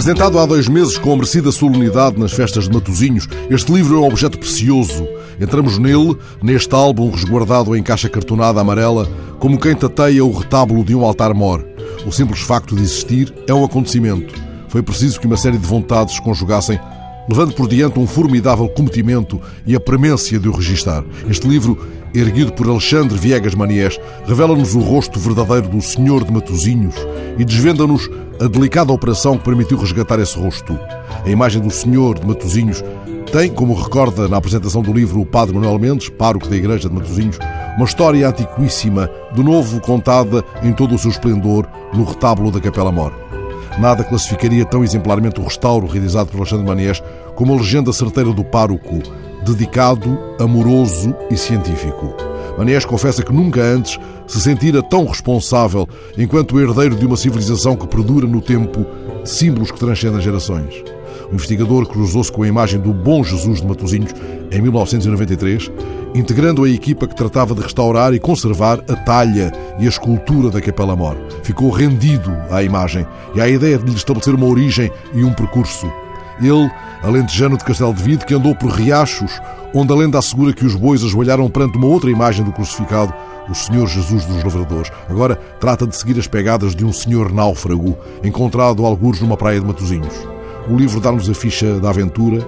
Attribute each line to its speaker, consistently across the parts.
Speaker 1: Apresentado há dois meses com a merecida solenidade nas festas de Matozinhos, este livro é um objeto precioso. Entramos nele, neste álbum resguardado em caixa cartonada amarela, como quem tateia o retábulo de um altar-mor. O simples facto de existir é um acontecimento. Foi preciso que uma série de vontades se conjugassem, levando por diante um formidável cometimento e a premência de o registar. Este livro erguido por Alexandre Viegas Maniés, revela-nos o rosto verdadeiro do Senhor de Matozinhos e desvenda-nos a delicada operação que permitiu resgatar esse rosto. A imagem do Senhor de Matozinhos tem, como recorda na apresentação do livro o Padre Manuel Mendes, pároco da Igreja de Matozinhos, uma história antiquíssima, de novo contada em todo o seu esplendor no retábulo da Capela Mor. Nada classificaria tão exemplarmente o restauro realizado por Alexandre Maniés como a legenda certeira do pároco, dedicado, amoroso e científico. Manés confessa que nunca antes se sentira tão responsável enquanto herdeiro de uma civilização que perdura no tempo símbolos que transcendem gerações. O investigador cruzou-se com a imagem do Bom Jesus de Matosinhos em 1993, integrando a equipa que tratava de restaurar e conservar a talha e a escultura da Capela Mor. Ficou rendido à imagem e à ideia de lhe estabelecer uma origem e um percurso. Ele, alentejano de Castelo de Vide, que andou por riachos, onde a lenda assegura que os bois ajoelharam perante uma outra imagem do crucificado, o Senhor Jesus dos Lavradores. Agora trata de seguir as pegadas de um senhor náufrago, encontrado algures numa praia de Matozinhos. O livro dá-nos a ficha da aventura,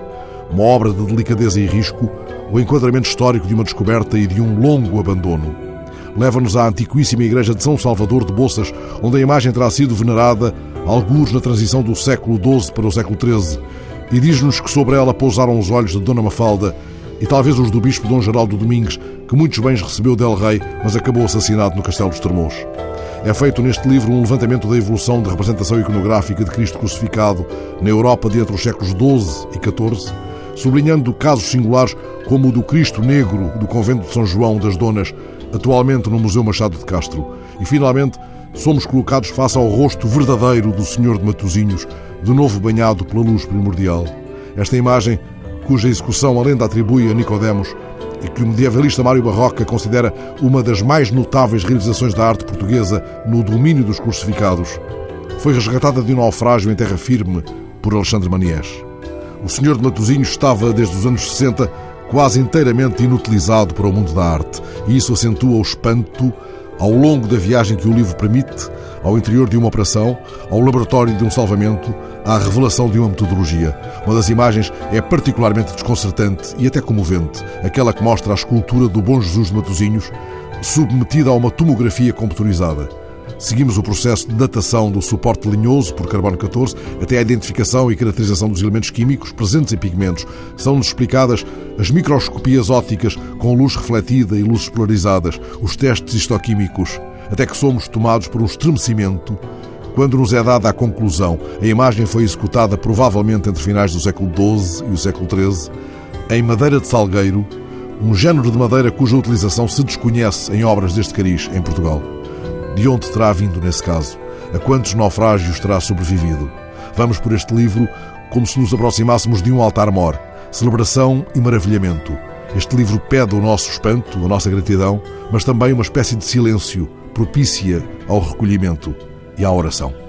Speaker 1: uma obra de delicadeza e risco, o enquadramento histórico de uma descoberta e de um longo abandono. Leva-nos à antiquíssima igreja de São Salvador de Boças, onde a imagem terá sido venerada alguns na transição do século XII para o século XIII, e diz-nos que sobre ela pousaram os olhos de Dona Mafalda e talvez os do bispo Dom Geraldo Domingues, que muitos bens recebeu del rei, mas acabou assassinado no Castelo dos Termos. É feito neste livro um levantamento da evolução da representação iconográfica de Cristo crucificado na Europa de entre os séculos XII e XIV, sublinhando casos singulares como o do Cristo Negro do convento de São João das Donas, atualmente no Museu Machado de Castro. E, finalmente, somos colocados face ao rosto verdadeiro do Senhor de Matozinhos, de novo banhado pela luz primordial. Esta imagem, cuja execução a lenda atribui a Nicodemos e que o medievalista Mário Barroca considera uma das mais notáveis realizações da arte portuguesa no domínio dos crucificados, foi resgatada de um naufrágio em terra firme por Alexandre Maniés. O Senhor de Matozinhos estava, desde os anos 60, quase inteiramente inutilizado para o mundo da arte, e isso acentua o espanto ao longo da viagem que o livro permite, ao interior de uma operação, ao laboratório de um salvamento, à revelação de uma metodologia. Uma das imagens é particularmente desconcertante e até comovente, aquela que mostra a escultura do Bom Jesus de Matozinhos, submetida a uma tomografia computadorizada. Seguimos o processo de datação do suporte linhoso por carbono 14 até a identificação e caracterização dos elementos químicos presentes em pigmentos. São-nos explicadas as microscopias ópticas com luz refletida e luzes polarizadas, os testes histoquímicos, até que somos tomados por um estremecimento quando nos é dada a conclusão. A imagem foi executada provavelmente entre finais do século XII e o século XIII, em madeira de salgueiro, um género de madeira cuja utilização se desconhece em obras deste cariz em Portugal. De onde terá vindo nesse caso? A quantos naufrágios terá sobrevivido? Vamos por este livro como se nos aproximássemos de um altar-mor, celebração e maravilhamento. Este livro pede o nosso espanto, a nossa gratidão, mas também uma espécie de silêncio, propícia ao recolhimento e à oração.